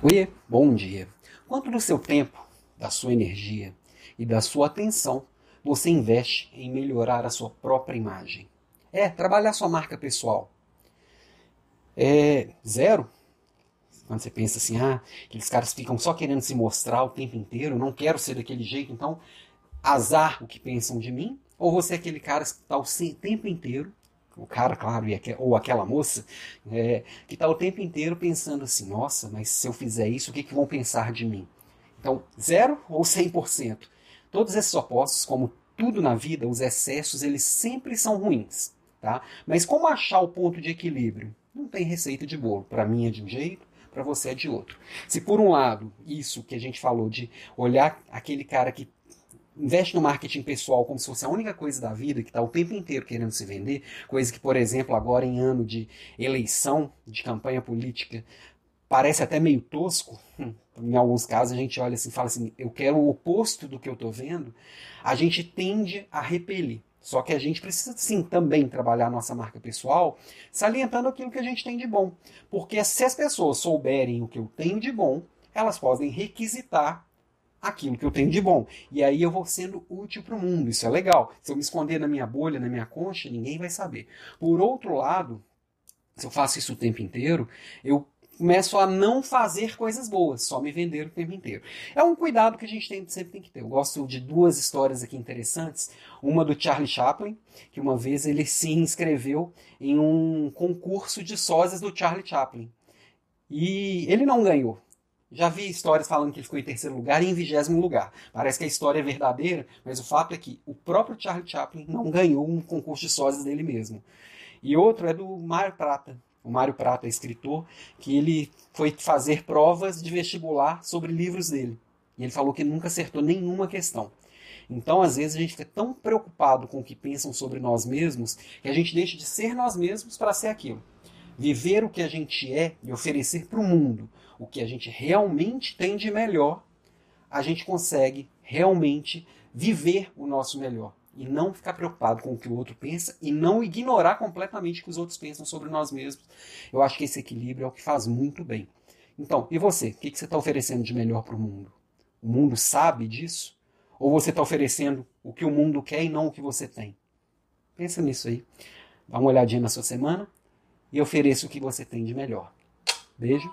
Oi, bom dia. Quanto do seu tempo, da sua energia e da sua atenção você investe em melhorar a sua própria imagem? É, trabalhar sua marca pessoal. É zero. Quando você pensa assim, ah, aqueles caras ficam só querendo se mostrar o tempo inteiro, não quero ser daquele jeito, então azar o que pensam de mim. Ou você é aquele cara que está o tempo inteiro o cara, claro, ou aquela moça, é, que está o tempo inteiro pensando assim: nossa, mas se eu fizer isso, o que, que vão pensar de mim? Então, zero ou 100%. Todos esses opostos, como tudo na vida, os excessos, eles sempre são ruins. Tá? Mas como achar o ponto de equilíbrio? Não tem receita de bolo. Para mim é de um jeito, para você é de outro. Se por um lado, isso que a gente falou de olhar aquele cara que investe no marketing pessoal como se fosse a única coisa da vida, que está o tempo inteiro querendo se vender, coisa que, por exemplo, agora em ano de eleição, de campanha política, parece até meio tosco. Hum, em alguns casos a gente olha assim fala assim, eu quero o oposto do que eu estou vendo, a gente tende a repelir. Só que a gente precisa sim também trabalhar a nossa marca pessoal, salientando aquilo que a gente tem de bom. Porque se as pessoas souberem o que eu tenho de bom, elas podem requisitar aquilo que eu tenho de bom. E aí eu vou sendo útil para o mundo. Isso é legal. Se eu me esconder na minha bolha, na minha concha, ninguém vai saber. Por outro lado, se eu faço isso o tempo inteiro, eu começo a não fazer coisas boas, só me vender o tempo inteiro. É um cuidado que a gente tem, sempre tem que ter. Eu gosto de duas histórias aqui interessantes. Uma do Charlie Chaplin, que uma vez ele se inscreveu em um concurso de sósias do Charlie Chaplin. E ele não ganhou. Já vi histórias falando que ele ficou em terceiro lugar e em vigésimo lugar. Parece que a história é verdadeira, mas o fato é que o próprio Charlie Chaplin não ganhou um concurso de sósias dele mesmo. E outro é do Mário Prata. O Mário Prata é escritor, que ele foi fazer provas de vestibular sobre livros dele. E ele falou que nunca acertou nenhuma questão. Então, às vezes, a gente fica tão preocupado com o que pensam sobre nós mesmos que a gente deixa de ser nós mesmos para ser aquilo. Viver o que a gente é e oferecer para o mundo o que a gente realmente tem de melhor, a gente consegue realmente viver o nosso melhor. E não ficar preocupado com o que o outro pensa e não ignorar completamente o que os outros pensam sobre nós mesmos. Eu acho que esse equilíbrio é o que faz muito bem. Então, e você? O que você está oferecendo de melhor para o mundo? O mundo sabe disso? Ou você está oferecendo o que o mundo quer e não o que você tem? Pensa nisso aí. Dá uma olhadinha na sua semana e ofereça o que você tem de melhor. Beijo.